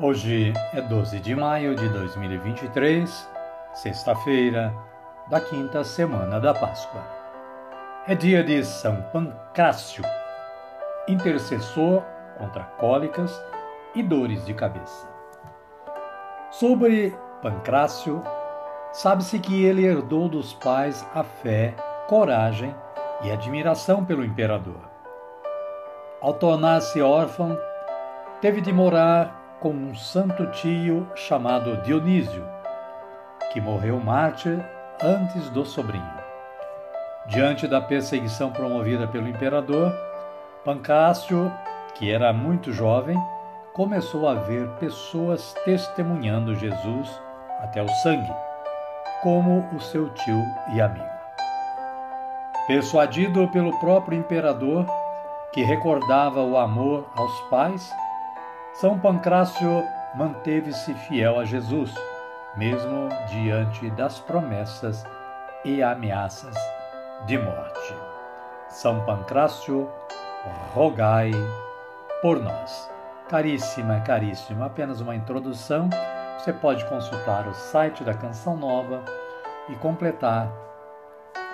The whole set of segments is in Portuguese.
Hoje é 12 de maio de 2023, sexta-feira da quinta semana da Páscoa. É dia de São Pancrácio, intercessor contra cólicas e dores de cabeça. Sobre Pancrácio, sabe-se que ele herdou dos pais a fé, coragem e admiração pelo imperador. Ao tornar-se órfão, teve de morar com um santo tio chamado Dionísio, que morreu mártir antes do sobrinho. Diante da perseguição promovida pelo imperador, Pancácio, que era muito jovem, começou a ver pessoas testemunhando Jesus até o sangue, como o seu tio e amigo. Persuadido pelo próprio imperador, que recordava o amor aos pais, são Pancrácio manteve-se fiel a Jesus, mesmo diante das promessas e ameaças de morte. São Pancrácio, rogai por nós. Caríssima, caríssima, apenas uma introdução. Você pode consultar o site da Canção Nova e completar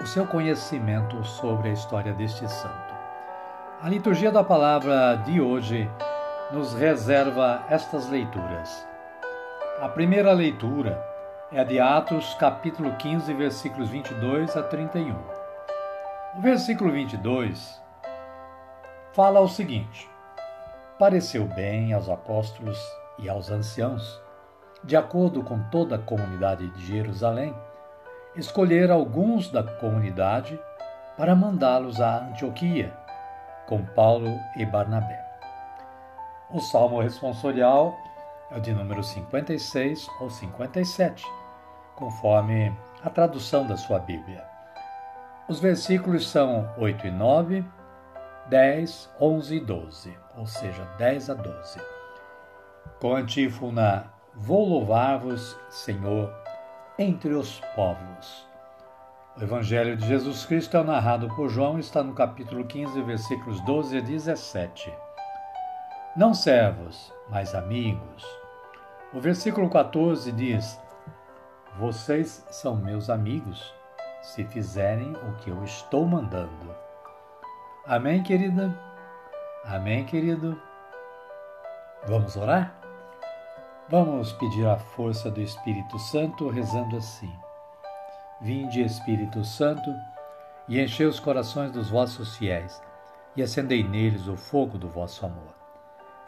o seu conhecimento sobre a história deste santo. A liturgia da palavra de hoje nos reserva estas leituras. A primeira leitura é de Atos, capítulo 15, versículos 22 a 31. O versículo 22 fala o seguinte: Pareceu bem aos apóstolos e aos anciãos, de acordo com toda a comunidade de Jerusalém, escolher alguns da comunidade para mandá-los a Antioquia, com Paulo e Barnabé. O salmo responsorial é o de número 56 ou 57, conforme a tradução da sua Bíblia. Os versículos são 8 e 9, 10, 11 e 12, ou seja, 10 a 12. Com antífona: Vou louvar-vos, Senhor, entre os povos. O Evangelho de Jesus Cristo é narrado por João está no capítulo 15, versículos 12 a 17 não servos, mas amigos. O versículo 14 diz: Vocês são meus amigos, se fizerem o que eu estou mandando. Amém, querida? Amém, querido? Vamos orar? Vamos pedir a força do Espírito Santo rezando assim: Vinde, Espírito Santo, e enchei os corações dos vossos fiéis, e acendei neles o fogo do vosso amor.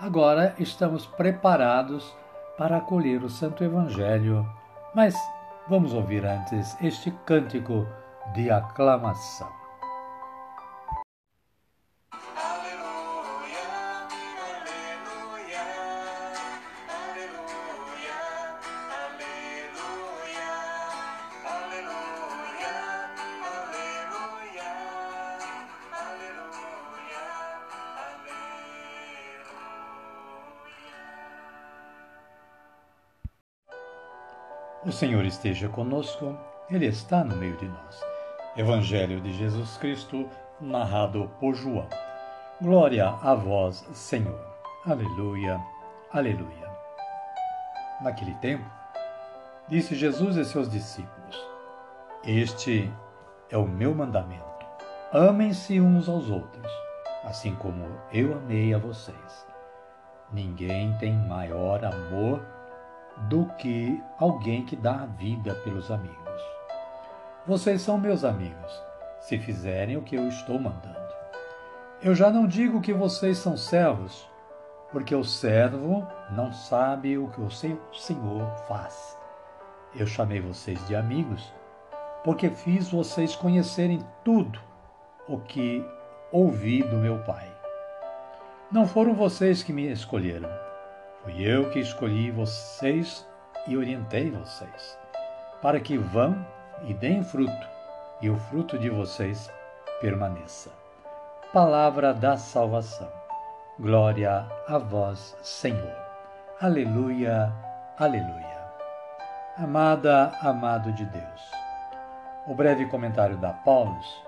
agora estamos preparados para acolher o Santo Evangelho. Mas vamos ouvir antes este cântico de aclamação. O Senhor esteja conosco, Ele está no meio de nós. Evangelho de Jesus Cristo, narrado por João. Glória a vós, Senhor. Aleluia, aleluia. Naquele tempo, disse Jesus a seus discípulos: Este é o meu mandamento. Amem-se uns aos outros, assim como eu amei a vocês. Ninguém tem maior amor do que alguém que dá a vida pelos amigos. Vocês são meus amigos, se fizerem o que eu estou mandando. Eu já não digo que vocês são servos, porque o servo não sabe o que o Senhor faz. Eu chamei vocês de amigos, porque fiz vocês conhecerem tudo o que ouvi do meu Pai. Não foram vocês que me escolheram, Fui eu que escolhi vocês e orientei vocês, para que vão e deem fruto, e o fruto de vocês permaneça. Palavra da salvação. Glória a vós, Senhor. Aleluia, aleluia. Amada, amado de Deus. O breve comentário da Paulus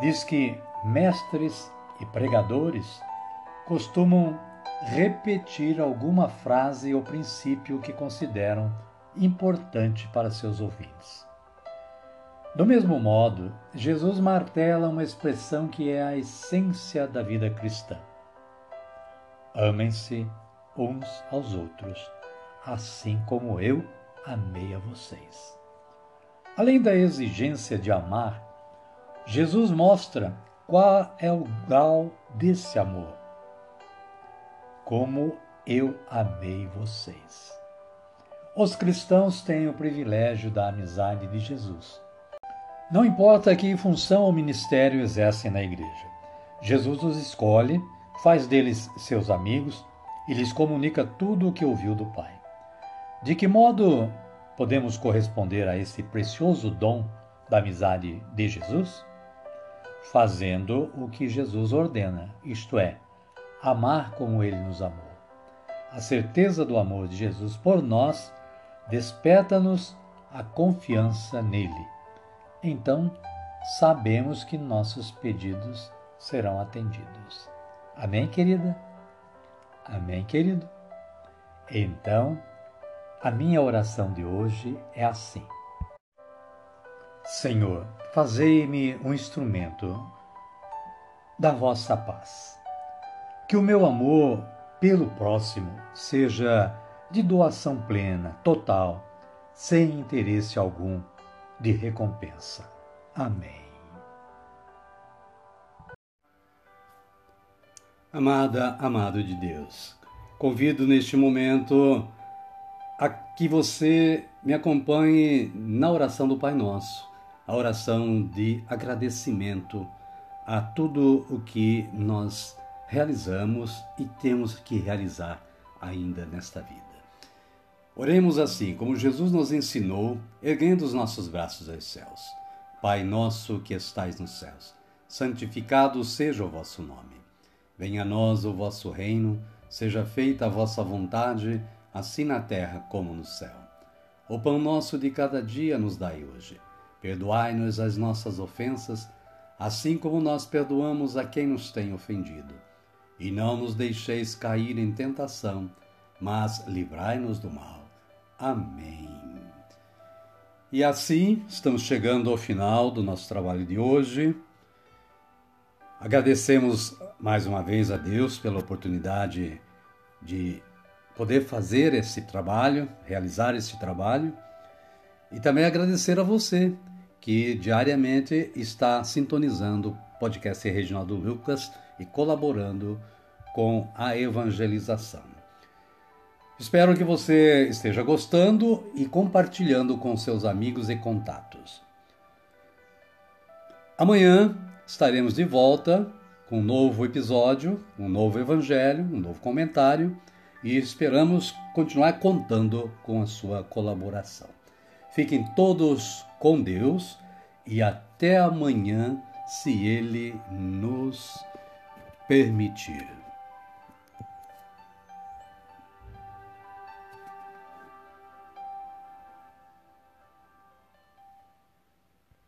diz que mestres e pregadores costumam repetir alguma frase ou princípio que consideram importante para seus ouvintes. Do mesmo modo, Jesus martela uma expressão que é a essência da vida cristã. Amem-se uns aos outros, assim como eu amei a vocês. Além da exigência de amar, Jesus mostra qual é o grau desse amor como eu amei vocês. Os cristãos têm o privilégio da amizade de Jesus. Não importa que função ou ministério exercem na igreja, Jesus os escolhe, faz deles seus amigos e lhes comunica tudo o que ouviu do Pai. De que modo podemos corresponder a esse precioso dom da amizade de Jesus? Fazendo o que Jesus ordena, isto é, amar como ele nos amou. A certeza do amor de Jesus por nós desperta-nos a confiança nele. Então, sabemos que nossos pedidos serão atendidos. Amém, querida? Amém, querido? Então, a minha oração de hoje é assim: Senhor, fazei-me um instrumento da vossa paz que o meu amor pelo próximo seja de doação plena, total, sem interesse algum de recompensa. Amém. Amada, amado de Deus, convido neste momento a que você me acompanhe na oração do Pai Nosso, a oração de agradecimento a tudo o que nós realizamos e temos que realizar ainda nesta vida. Oremos assim, como Jesus nos ensinou, erguendo os nossos braços aos céus. Pai nosso que estais nos céus, santificado seja o vosso nome. Venha a nós o vosso reino, seja feita a vossa vontade, assim na terra como no céu. O pão nosso de cada dia nos dai hoje. Perdoai-nos as nossas ofensas, assim como nós perdoamos a quem nos tem ofendido e não nos deixeis cair em tentação, mas livrai-nos do mal. Amém. E assim, estamos chegando ao final do nosso trabalho de hoje. Agradecemos mais uma vez a Deus pela oportunidade de poder fazer esse trabalho, realizar esse trabalho, e também agradecer a você que diariamente está sintonizando o podcast Reginaldo Lucas e colaborando com a evangelização. Espero que você esteja gostando e compartilhando com seus amigos e contatos. Amanhã estaremos de volta com um novo episódio, um novo evangelho, um novo comentário e esperamos continuar contando com a sua colaboração. Fiquem todos com Deus e até amanhã, se Ele nos permitir.